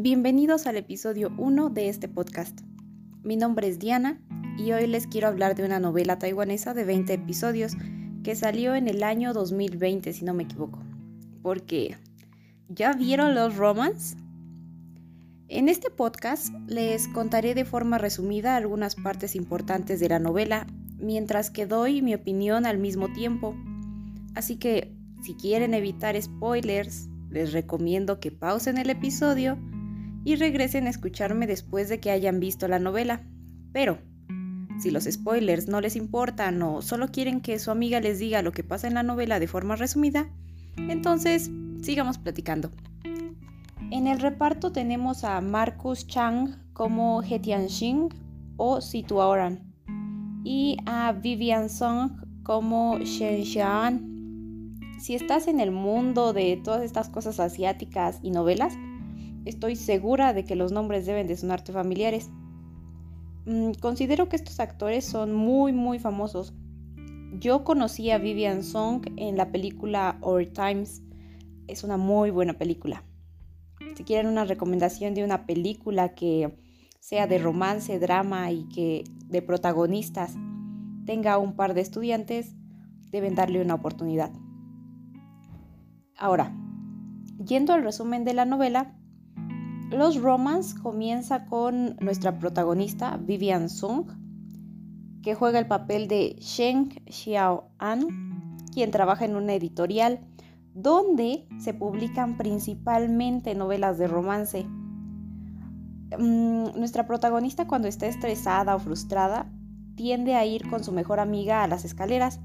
Bienvenidos al episodio 1 de este podcast. Mi nombre es Diana y hoy les quiero hablar de una novela taiwanesa de 20 episodios que salió en el año 2020, si no me equivoco. Porque, ¿ya vieron los romans? En este podcast les contaré de forma resumida algunas partes importantes de la novela, mientras que doy mi opinión al mismo tiempo. Así que, si quieren evitar spoilers, les recomiendo que pausen el episodio y regresen a escucharme después de que hayan visto la novela. Pero, si los spoilers no les importan o solo quieren que su amiga les diga lo que pasa en la novela de forma resumida, entonces sigamos platicando. En el reparto tenemos a Marcus Chang como He Tianxing o Situ y a Vivian Song como Shen Xian. Si estás en el mundo de todas estas cosas asiáticas y novelas, estoy segura de que los nombres deben de sonarte familiares. Mm, considero que estos actores son muy muy famosos. Yo conocí a Vivian Song en la película Our Times. Es una muy buena película si quieren una recomendación de una película que sea de romance, drama y que de protagonistas tenga un par de estudiantes, deben darle una oportunidad. Ahora, yendo al resumen de la novela, Los Romans comienza con nuestra protagonista Vivian Sung, que juega el papel de Sheng Xiao An, quien trabaja en una editorial donde se publican principalmente novelas de romance. Mm, nuestra protagonista cuando está estresada o frustrada tiende a ir con su mejor amiga a las escaleras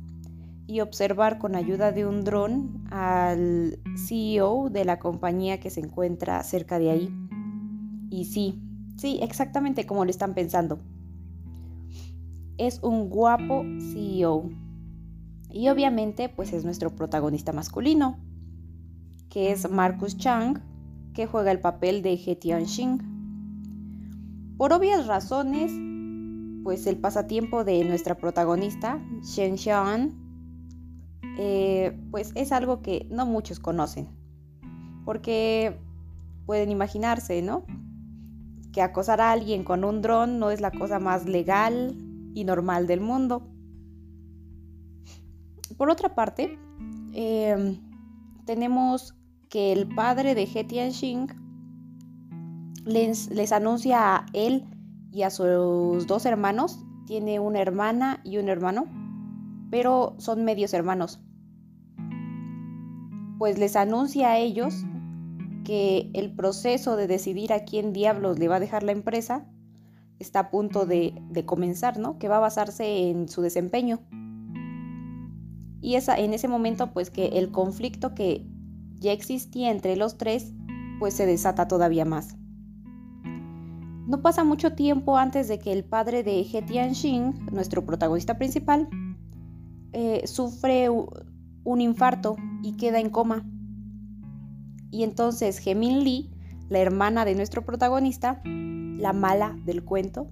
y observar con ayuda de un dron al CEO de la compañía que se encuentra cerca de ahí. Y sí, sí, exactamente como lo están pensando. Es un guapo CEO y obviamente, pues es nuestro protagonista masculino, que es Marcus Chang, que juega el papel de He Tianxing. Por obvias razones, pues el pasatiempo de nuestra protagonista, Shen Xian, eh, pues es algo que no muchos conocen. Porque pueden imaginarse, ¿no? Que acosar a alguien con un dron no es la cosa más legal y normal del mundo. Por otra parte, em, tenemos que el padre de He Tianxing les, les anuncia a él y a sus dos hermanos, tiene una hermana y un hermano, pero son medios hermanos. Pues les anuncia a ellos que el proceso de decidir a quién diablos le va a dejar la empresa está a punto de, de comenzar, ¿no? Que va a basarse en su desempeño. Y esa, en ese momento, pues que el conflicto que ya existía entre los tres, pues se desata todavía más. No pasa mucho tiempo antes de que el padre de He Tianxing, nuestro protagonista principal, eh, sufre un infarto y queda en coma. Y entonces Hemin Lee, la hermana de nuestro protagonista, la mala del cuento,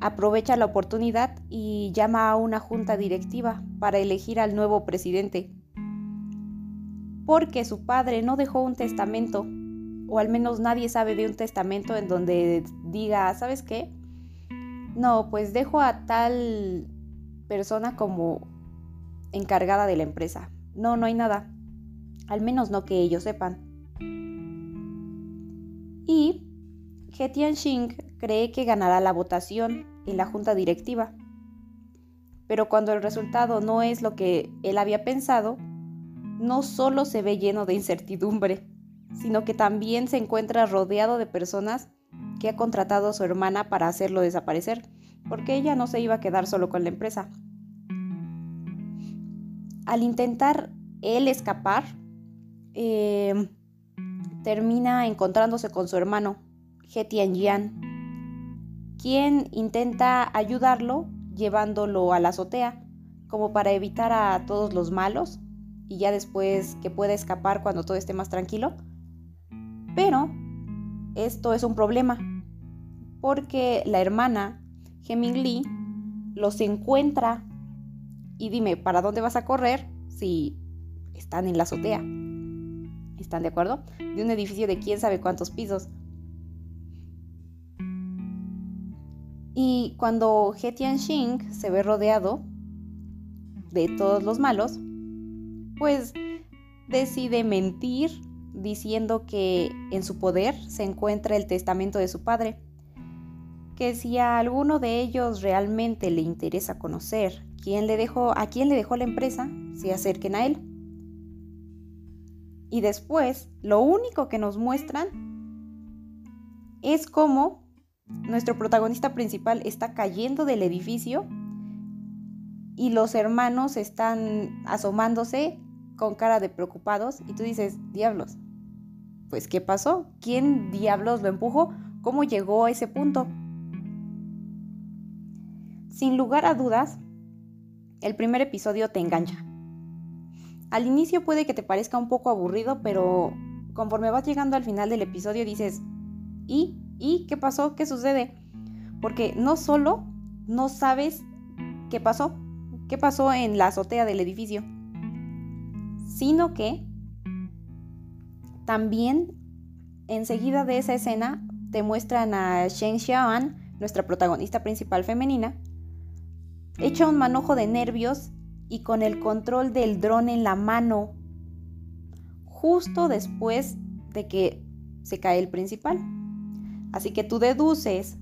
aprovecha la oportunidad y llama a una junta directiva para elegir al nuevo presidente. Porque su padre no dejó un testamento, o al menos nadie sabe de un testamento en donde diga, ¿sabes qué? No, pues dejo a tal persona como encargada de la empresa. No, no hay nada. Al menos no que ellos sepan. Y He Tianxing cree que ganará la votación en la junta directiva. Pero cuando el resultado no es lo que él había pensado, no solo se ve lleno de incertidumbre, sino que también se encuentra rodeado de personas que ha contratado a su hermana para hacerlo desaparecer, porque ella no se iba a quedar solo con la empresa. Al intentar él escapar, eh, termina encontrándose con su hermano, He Tianjian, quien intenta ayudarlo llevándolo a la azotea, como para evitar a todos los malos y ya después que pueda escapar cuando todo esté más tranquilo. Pero esto es un problema, porque la hermana, Heming Lee, los encuentra y dime, ¿para dónde vas a correr si están en la azotea? ¿Están de acuerdo? De un edificio de quién sabe cuántos pisos. Y cuando He Tianxing se ve rodeado de todos los malos, pues decide mentir diciendo que en su poder se encuentra el testamento de su padre, que si a alguno de ellos realmente le interesa conocer quién le dejó, a quién le dejó la empresa, se acerquen a él. Y después, lo único que nos muestran es cómo nuestro protagonista principal está cayendo del edificio y los hermanos están asomándose con cara de preocupados y tú dices, diablos, pues ¿qué pasó? ¿Quién diablos lo empujó? ¿Cómo llegó a ese punto? Sin lugar a dudas, el primer episodio te engancha. Al inicio puede que te parezca un poco aburrido, pero conforme vas llegando al final del episodio dices, ¿y? ¿Y qué pasó? ¿Qué sucede? Porque no solo no sabes qué pasó, qué pasó en la azotea del edificio, sino que también enseguida de esa escena te muestran a Shen Xiaoan, nuestra protagonista principal femenina, hecha un manojo de nervios y con el control del dron en la mano, justo después de que se cae el principal. Así que tú deduces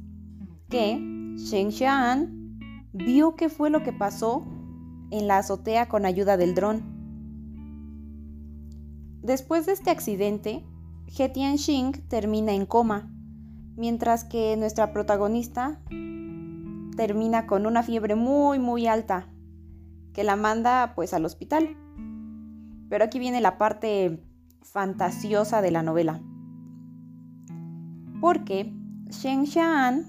que Shen Xian vio qué fue lo que pasó en la azotea con ayuda del dron. Después de este accidente, He Tianxing termina en coma, mientras que nuestra protagonista termina con una fiebre muy muy alta que la manda pues al hospital. Pero aquí viene la parte fantasiosa de la novela porque Shen Xian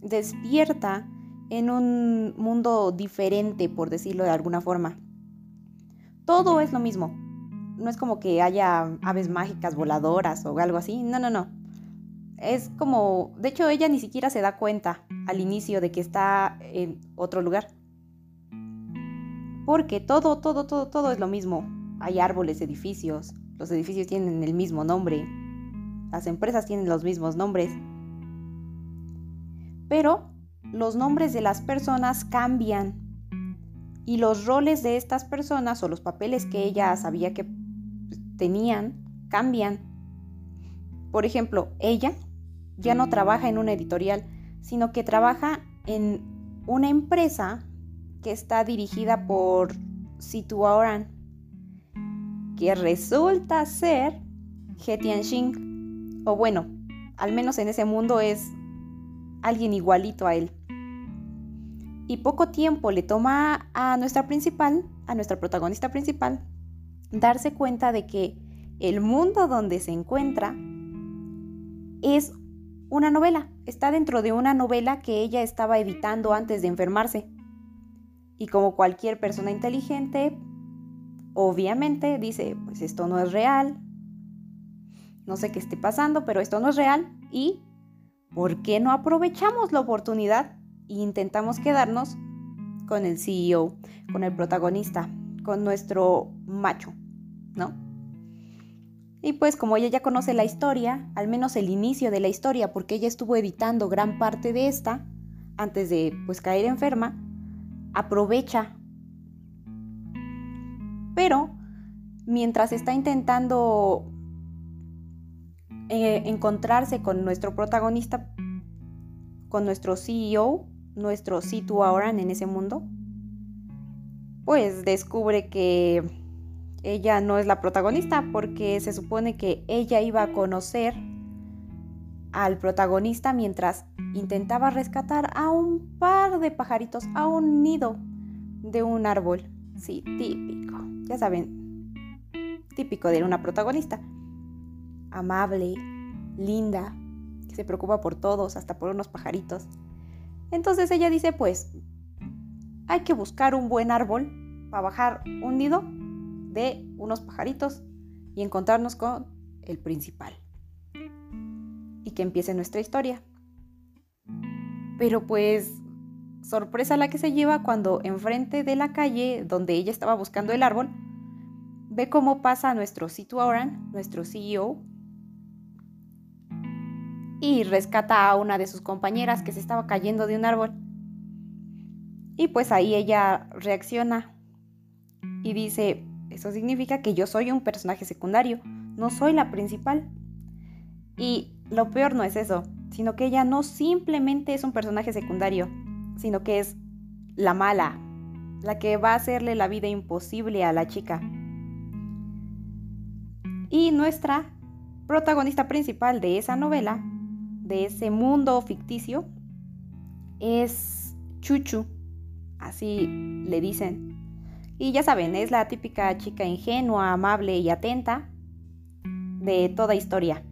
despierta en un mundo diferente, por decirlo de alguna forma. Todo es lo mismo. No es como que haya aves mágicas voladoras o algo así. No, no, no. Es como, de hecho, ella ni siquiera se da cuenta al inicio de que está en otro lugar. Porque todo, todo, todo, todo es lo mismo. Hay árboles, edificios. Los edificios tienen el mismo nombre. Las empresas tienen los mismos nombres. Pero los nombres de las personas cambian y los roles de estas personas o los papeles que ella sabía que tenían cambian. Por ejemplo, ella ya no trabaja en una editorial, sino que trabaja en una empresa que está dirigida por Situ Oran, que resulta ser He Tianxing. O bueno, al menos en ese mundo es alguien igualito a él. Y poco tiempo le toma a nuestra principal, a nuestra protagonista principal, darse cuenta de que el mundo donde se encuentra es una novela, está dentro de una novela que ella estaba editando antes de enfermarse. Y como cualquier persona inteligente, obviamente dice, pues esto no es real, no sé qué esté pasando, pero esto no es real y ¿por qué no aprovechamos la oportunidad e intentamos quedarnos con el CEO, con el protagonista, con nuestro macho, ¿no? Y pues como ella ya conoce la historia, al menos el inicio de la historia, porque ella estuvo editando gran parte de esta antes de pues caer enferma, aprovecha. Pero mientras está intentando eh, encontrarse con nuestro protagonista, con nuestro CEO, nuestro Situ ahora en ese mundo, pues descubre que ella no es la protagonista porque se supone que ella iba a conocer al protagonista mientras intentaba rescatar a un par de pajaritos a un nido de un árbol. Sí, típico. Ya saben, típico de una protagonista amable, linda, que se preocupa por todos, hasta por unos pajaritos. Entonces ella dice, pues, hay que buscar un buen árbol para bajar un nido de unos pajaritos y encontrarnos con el principal. Y que empiece nuestra historia. Pero pues, sorpresa la que se lleva cuando enfrente de la calle donde ella estaba buscando el árbol, ve cómo pasa nuestro Situ Oran, nuestro CEO, y rescata a una de sus compañeras que se estaba cayendo de un árbol. Y pues ahí ella reacciona y dice, eso significa que yo soy un personaje secundario, no soy la principal. Y lo peor no es eso, sino que ella no simplemente es un personaje secundario, sino que es la mala, la que va a hacerle la vida imposible a la chica. Y nuestra protagonista principal de esa novela, de ese mundo ficticio, es Chuchu, así le dicen. Y ya saben, es la típica chica ingenua, amable y atenta de toda historia.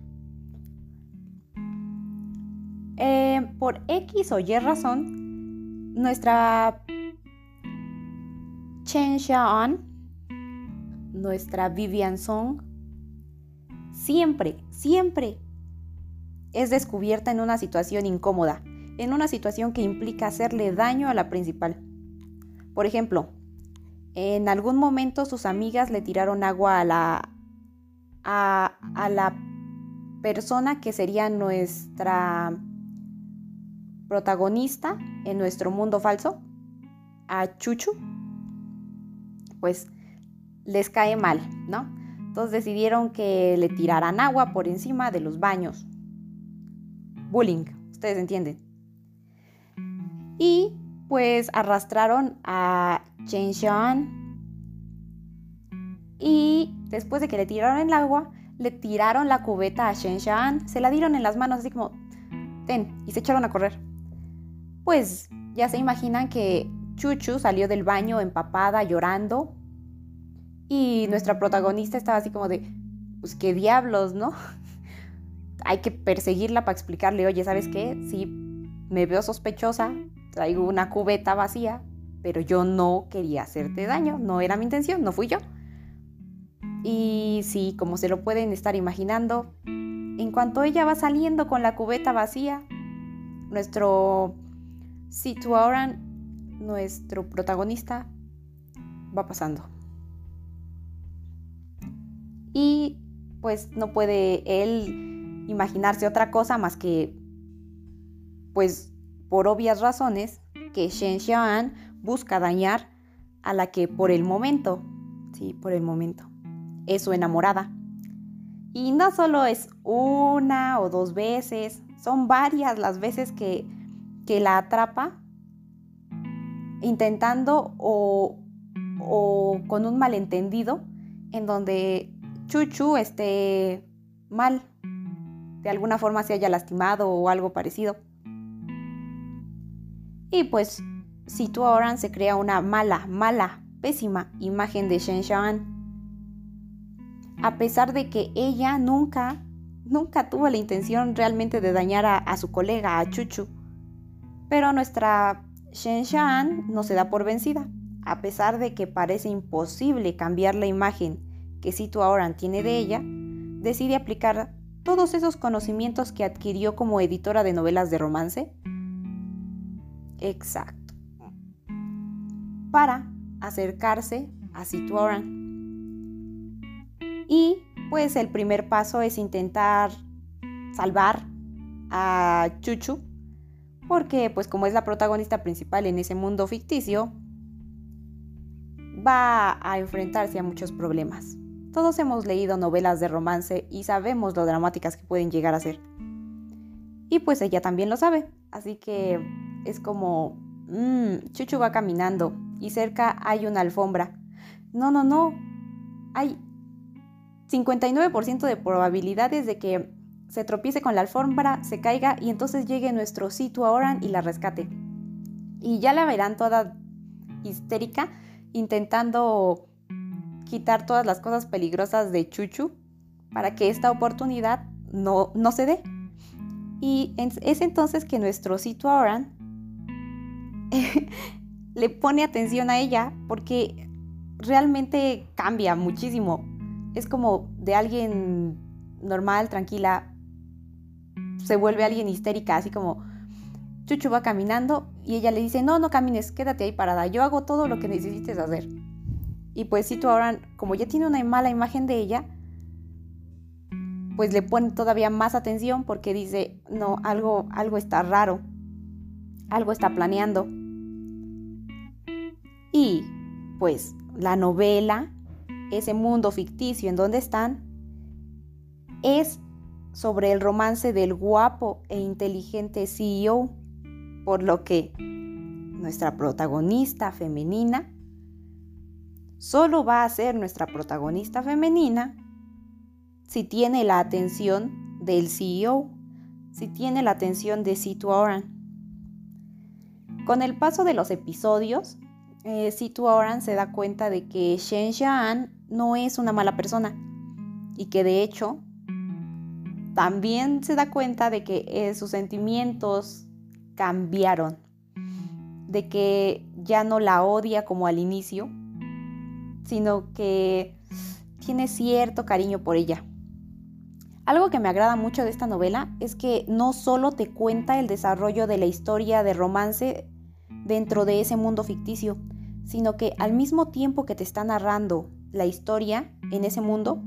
Eh, por X o Y razón, nuestra Chen Xiaoan, nuestra Vivian Song, siempre, siempre es descubierta en una situación incómoda, en una situación que implica hacerle daño a la principal. Por ejemplo, en algún momento sus amigas le tiraron agua a la, a, a la persona que sería nuestra protagonista en nuestro mundo falso, a Chuchu, pues les cae mal, ¿no? Entonces decidieron que le tiraran agua por encima de los baños. Bullying, ustedes entienden. Y pues arrastraron a Chen Xian y después de que le tiraron el agua, le tiraron la cubeta a Shen Xian, se la dieron en las manos así como, ten, y se echaron a correr. Pues ya se imaginan que Chuchu salió del baño empapada, llorando, y nuestra protagonista estaba así como de, pues qué diablos, ¿no? Hay que perseguirla para explicarle, oye, ¿sabes qué? Si me veo sospechosa, traigo una cubeta vacía, pero yo no quería hacerte daño, no era mi intención, no fui yo. Y sí, como se lo pueden estar imaginando, en cuanto ella va saliendo con la cubeta vacía, nuestro Situauran, nuestro protagonista, va pasando. Y pues no puede él imaginarse otra cosa más que, pues por obvias razones, que Shen Xiaoan busca dañar a la que por el momento, sí, por el momento, es su enamorada. Y no solo es una o dos veces, son varias las veces que, que la atrapa intentando o, o con un malentendido en donde Chuchu esté mal, de alguna forma se haya lastimado o algo parecido. Y pues si tú ahora se crea una mala, mala, pésima imagen de Shen Xian. A pesar de que ella nunca, nunca tuvo la intención realmente de dañar a, a su colega, a Chuchu. Pero nuestra Shen Xian no se da por vencida. A pesar de que parece imposible cambiar la imagen que Situ Oran tiene de ella, decide aplicar todos esos conocimientos que adquirió como editora de novelas de romance. Exacto para acercarse a Situoran. Y pues el primer paso es intentar salvar a Chuchu, porque pues como es la protagonista principal en ese mundo ficticio, va a enfrentarse a muchos problemas. Todos hemos leído novelas de romance y sabemos lo dramáticas que pueden llegar a ser. Y pues ella también lo sabe, así que es como, mmm, Chuchu va caminando y cerca hay una alfombra. No, no, no. Hay 59% de probabilidades de que se tropiece con la alfombra, se caiga y entonces llegue nuestro Situ Oran y la rescate. Y ya la verán toda histérica intentando quitar todas las cosas peligrosas de Chuchu para que esta oportunidad no, no se dé. Y es entonces que nuestro Situ Oran le pone atención a ella porque realmente cambia muchísimo. Es como de alguien normal, tranquila, se vuelve alguien histérica, así como Chuchu va caminando y ella le dice, no, no camines, quédate ahí parada, yo hago todo lo que necesites hacer. Y pues si tú ahora, como ya tiene una mala imagen de ella, pues le pone todavía más atención porque dice, no, algo, algo está raro, algo está planeando. Y pues la novela, ese mundo ficticio en donde están, es sobre el romance del guapo e inteligente CEO, por lo que nuestra protagonista femenina solo va a ser nuestra protagonista femenina si tiene la atención del CEO, si tiene la atención de Situ Oran. Con el paso de los episodios, eh, Situ Oran se da cuenta de que Shen Xian no es una mala persona y que de hecho también se da cuenta de que eh, sus sentimientos cambiaron, de que ya no la odia como al inicio, sino que tiene cierto cariño por ella. Algo que me agrada mucho de esta novela es que no solo te cuenta el desarrollo de la historia de romance dentro de ese mundo ficticio, sino que al mismo tiempo que te está narrando la historia en ese mundo,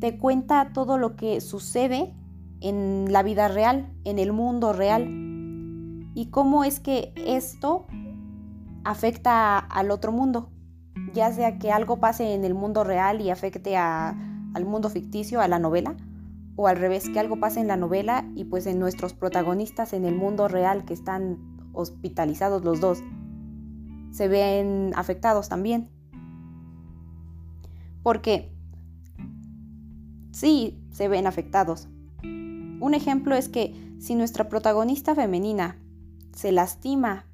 te cuenta todo lo que sucede en la vida real, en el mundo real, y cómo es que esto afecta al otro mundo, ya sea que algo pase en el mundo real y afecte al mundo ficticio, a la novela, o al revés, que algo pase en la novela y pues en nuestros protagonistas en el mundo real que están hospitalizados los dos, se ven afectados también. Porque sí, se ven afectados. Un ejemplo es que si nuestra protagonista femenina se lastima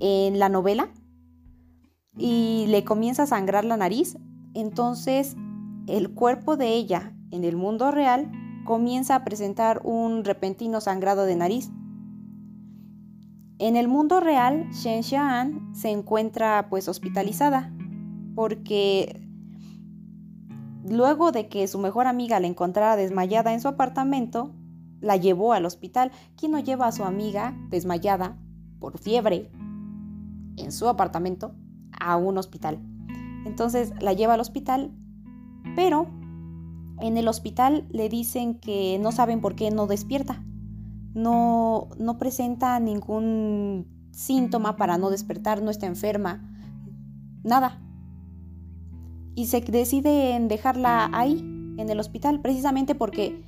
en la novela y le comienza a sangrar la nariz, entonces el cuerpo de ella en el mundo real comienza a presentar un repentino sangrado de nariz. En el mundo real, Shen Xian se encuentra pues hospitalizada porque luego de que su mejor amiga la encontrara desmayada en su apartamento, la llevó al hospital. ¿Quién no lleva a su amiga desmayada por fiebre en su apartamento a un hospital? Entonces la lleva al hospital, pero en el hospital le dicen que no saben por qué no despierta. No, no presenta ningún síntoma para no despertar, no está enferma, nada. Y se decide en dejarla ahí, en el hospital, precisamente porque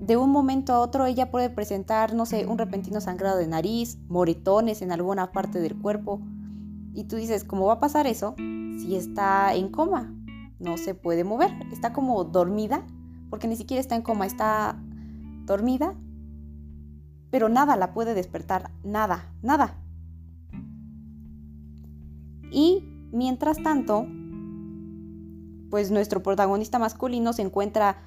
de un momento a otro ella puede presentar, no sé, un repentino sangrado de nariz, moretones en alguna parte del cuerpo. Y tú dices, ¿cómo va a pasar eso si está en coma? no se puede mover, está como dormida, porque ni siquiera está en coma, está dormida, pero nada la puede despertar, nada, nada. Y mientras tanto, pues nuestro protagonista masculino se encuentra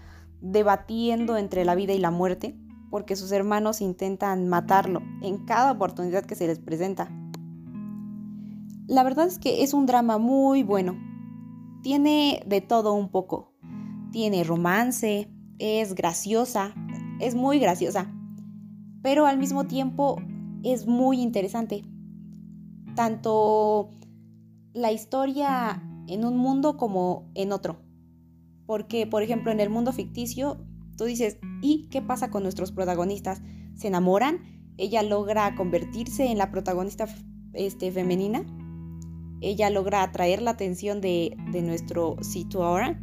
debatiendo entre la vida y la muerte, porque sus hermanos intentan matarlo en cada oportunidad que se les presenta. La verdad es que es un drama muy bueno, tiene de todo un poco. Tiene romance, es graciosa, es muy graciosa, pero al mismo tiempo es muy interesante. Tanto la historia en un mundo como en otro. Porque, por ejemplo, en el mundo ficticio, tú dices, ¿y qué pasa con nuestros protagonistas? ¿Se enamoran? ¿Ella logra convertirse en la protagonista este, femenina? ella logra atraer la atención de, nuestro sitio ahora.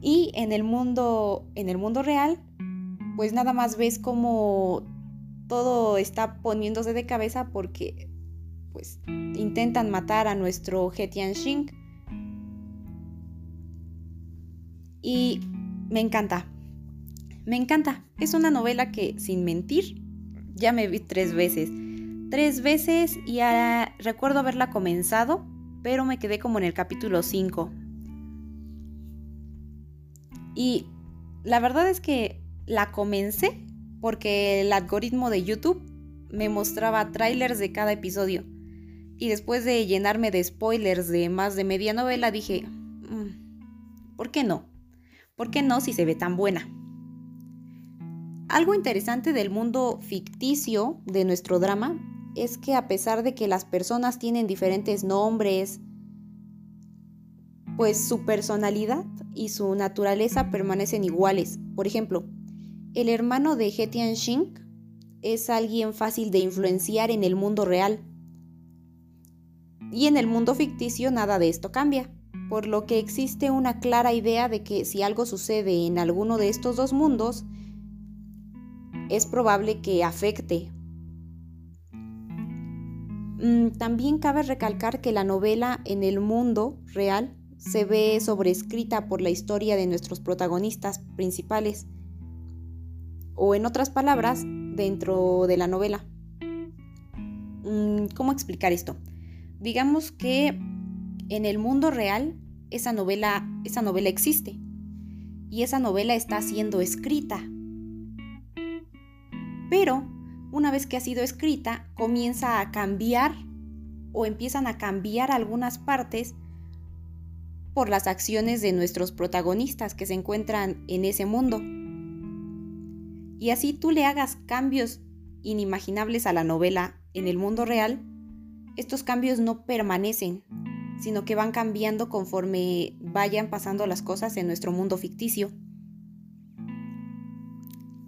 Y en el mundo, en el mundo real, pues nada más ves como todo está poniéndose de cabeza porque pues intentan matar a nuestro Hetian Shing. Y me encanta. Me encanta. Es una novela que, sin mentir, ya me vi tres veces tres veces y recuerdo haberla comenzado, pero me quedé como en el capítulo 5. Y la verdad es que la comencé porque el algoritmo de YouTube me mostraba trailers de cada episodio. Y después de llenarme de spoilers de más de media novela, dije, mm, ¿por qué no? ¿Por qué no si se ve tan buena? Algo interesante del mundo ficticio de nuestro drama es que a pesar de que las personas tienen diferentes nombres, pues su personalidad y su naturaleza permanecen iguales. Por ejemplo, el hermano de He Tianxing es alguien fácil de influenciar en el mundo real. Y en el mundo ficticio nada de esto cambia, por lo que existe una clara idea de que si algo sucede en alguno de estos dos mundos, es probable que afecte. Mm, también cabe recalcar que la novela en el mundo real se ve sobrescrita por la historia de nuestros protagonistas principales, o en otras palabras, dentro de la novela. Mm, ¿Cómo explicar esto? Digamos que en el mundo real esa novela, esa novela existe y esa novela está siendo escrita. Pero una vez que ha sido escrita, comienza a cambiar o empiezan a cambiar algunas partes por las acciones de nuestros protagonistas que se encuentran en ese mundo. Y así tú le hagas cambios inimaginables a la novela en el mundo real, estos cambios no permanecen, sino que van cambiando conforme vayan pasando las cosas en nuestro mundo ficticio.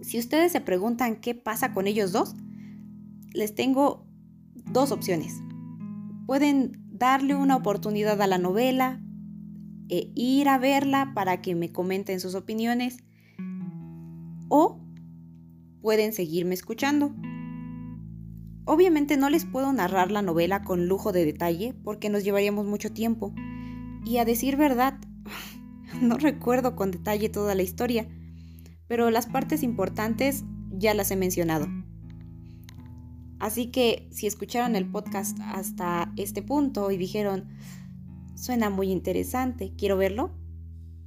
Si ustedes se preguntan qué pasa con ellos dos, les tengo dos opciones. Pueden darle una oportunidad a la novela, e ir a verla para que me comenten sus opiniones o pueden seguirme escuchando. Obviamente no les puedo narrar la novela con lujo de detalle porque nos llevaríamos mucho tiempo. Y a decir verdad, no recuerdo con detalle toda la historia, pero las partes importantes ya las he mencionado. Así que si escucharon el podcast hasta este punto y dijeron, Suena muy interesante. ¿Quiero verlo?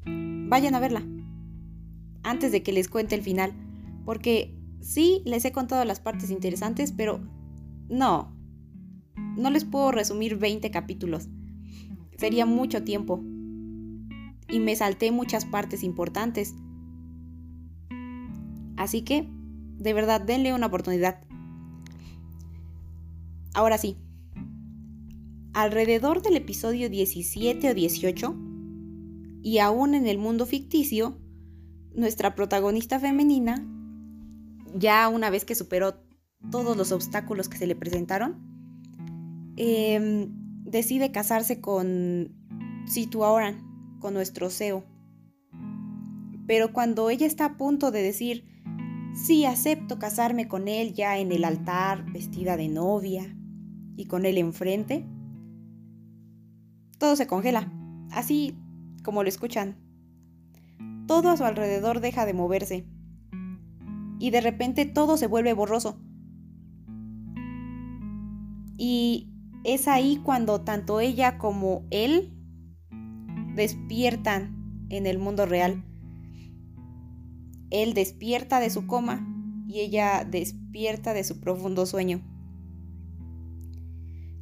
Vayan a verla. Antes de que les cuente el final. Porque sí, les he contado las partes interesantes, pero no. No les puedo resumir 20 capítulos. Sería mucho tiempo. Y me salté muchas partes importantes. Así que, de verdad, denle una oportunidad. Ahora sí, alrededor del episodio 17 o 18, y aún en el mundo ficticio, nuestra protagonista femenina, ya una vez que superó todos los obstáculos que se le presentaron, em, decide casarse con Situ con nuestro CEO. Pero cuando ella está a punto de decir, sí, acepto casarme con él ya en el altar, vestida de novia, y con él enfrente, todo se congela, así como lo escuchan. Todo a su alrededor deja de moverse. Y de repente todo se vuelve borroso. Y es ahí cuando tanto ella como él despiertan en el mundo real. Él despierta de su coma y ella despierta de su profundo sueño.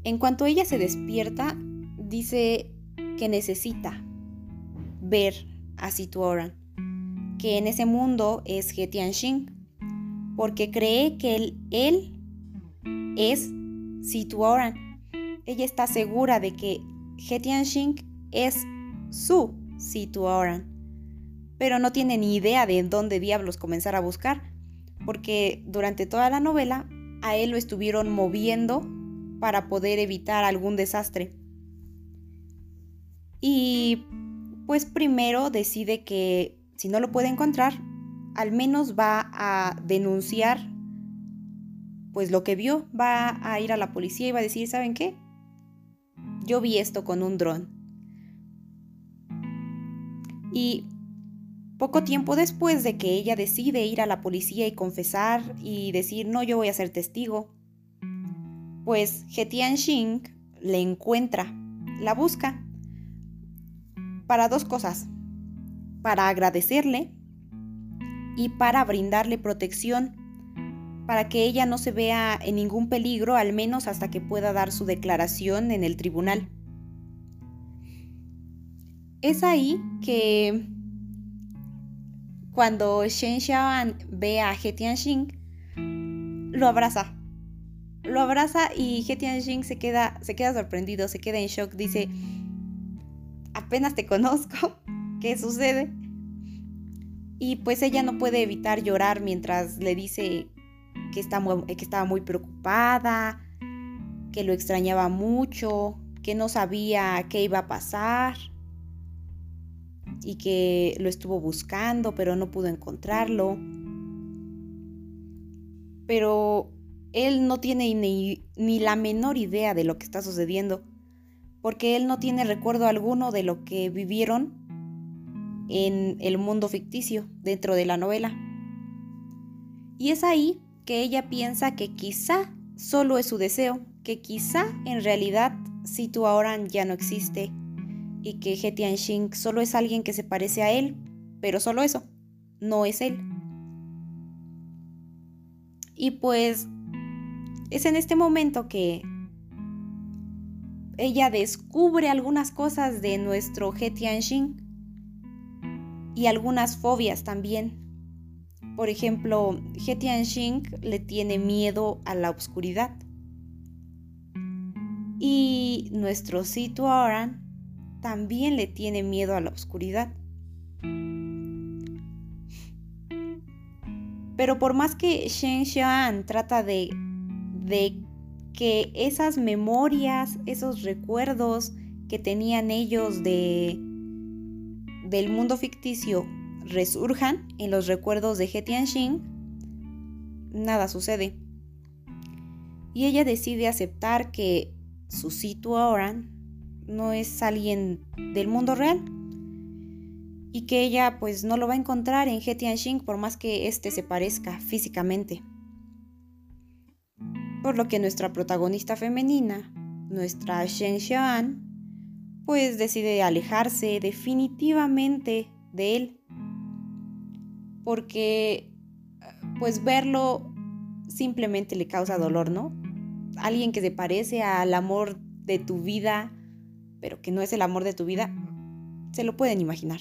En cuanto ella se despierta, dice que necesita ver a Situoran, que en ese mundo es He Tianxing, porque cree que él, él es Situoran. Ella está segura de que He Tianxing es su Situoran, pero no tiene ni idea de dónde diablos comenzar a buscar, porque durante toda la novela a él lo estuvieron moviendo para poder evitar algún desastre. Y pues primero decide que si no lo puede encontrar, al menos va a denunciar pues lo que vio, va a ir a la policía y va a decir, ¿saben qué? Yo vi esto con un dron. Y poco tiempo después de que ella decide ir a la policía y confesar y decir, no, yo voy a ser testigo, pues He Tianxing le encuentra, la busca para dos cosas, para agradecerle y para brindarle protección, para que ella no se vea en ningún peligro, al menos hasta que pueda dar su declaración en el tribunal. Es ahí que cuando Shen Xiaoan ve a He Tianxing, lo abraza lo abraza y He Tianxing se queda, se queda sorprendido, se queda en shock, dice, apenas te conozco, ¿qué sucede? Y pues ella no puede evitar llorar mientras le dice que, está que estaba muy preocupada, que lo extrañaba mucho, que no sabía qué iba a pasar y que lo estuvo buscando pero no pudo encontrarlo. Pero él no tiene ni, ni, la menor idea de lo que está sucediendo, porque él no tiene recuerdo alguno de lo que vivieron en el mundo ficticio dentro de la novela. Y es ahí que ella piensa que quizá solo es su deseo, que quizá en realidad Situ Aoran ya no existe y que He Tianxing solo es alguien que se parece a él, pero solo eso, no es él. Y pues es en este momento que ella descubre algunas cosas de nuestro He Tianxing y algunas fobias también. Por ejemplo, He Tianxing le tiene miedo a la oscuridad. Y nuestro Situ Aoran también le tiene miedo a la oscuridad. Pero por más que Shen Xian trata de, de que esas memorias, esos recuerdos que tenían ellos de, del mundo ficticio resurjan en los recuerdos de He Tianxing, nada sucede. Y ella decide aceptar que su Situ Aoran no es alguien del mundo real y que ella pues no lo va a encontrar en He Tianxing por más que éste se parezca físicamente. Por lo que nuestra protagonista femenina, nuestra Shen Xian, pues decide alejarse definitivamente de él. Porque pues verlo simplemente le causa dolor, ¿no? Alguien que se parece al amor de tu vida, pero que no es el amor de tu vida, se lo pueden imaginar.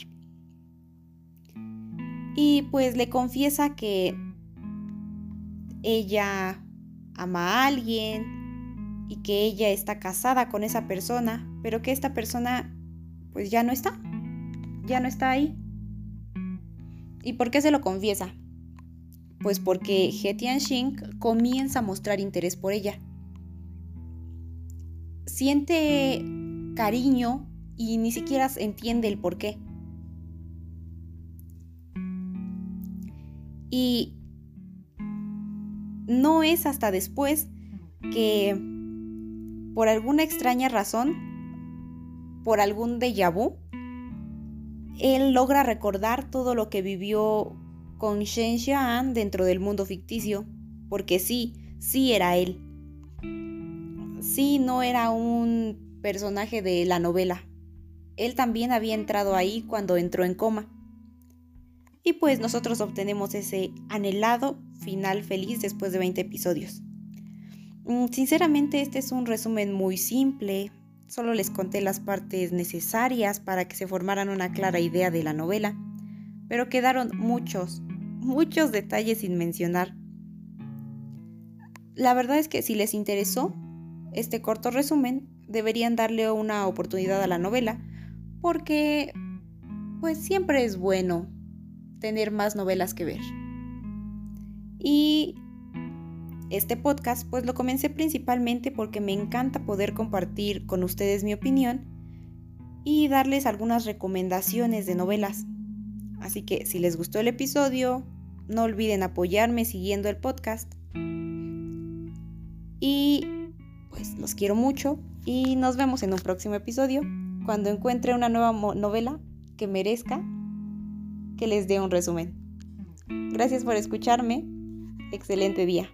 Y pues le confiesa que ella ama a alguien y que ella está casada con esa persona, pero que esta persona pues ya no está, ya no está ahí. ¿Y por qué se lo confiesa? Pues porque He Tianxing comienza a mostrar interés por ella. Siente cariño y ni siquiera entiende el por qué. Y no es hasta después que por alguna extraña razón, por algún déjà vu, él logra recordar todo lo que vivió con Shen Xian dentro del mundo ficticio, porque sí, sí era él. Sí, no era un personaje de la novela. Él también había entrado ahí cuando entró en coma. Y pues nosotros obtenemos ese anhelado final feliz después de 20 episodios. Mm, sinceramente este es un resumen muy simple, solo les conté las partes necesarias para que se formaran una clara idea de la novela, pero quedaron muchos, muchos detalles sin mencionar. La verdad es que si les interesó este corto resumen, deberían darle una oportunidad a la novela, porque pues siempre es bueno tener más novelas que ver. Y este podcast pues lo comencé principalmente porque me encanta poder compartir con ustedes mi opinión y darles algunas recomendaciones de novelas. Así que si les gustó el episodio, no olviden apoyarme siguiendo el podcast. Y pues los quiero mucho y nos vemos en un próximo episodio cuando encuentre una nueva novela que merezca que les dé un resumen. Gracias por escucharme. Excelente día.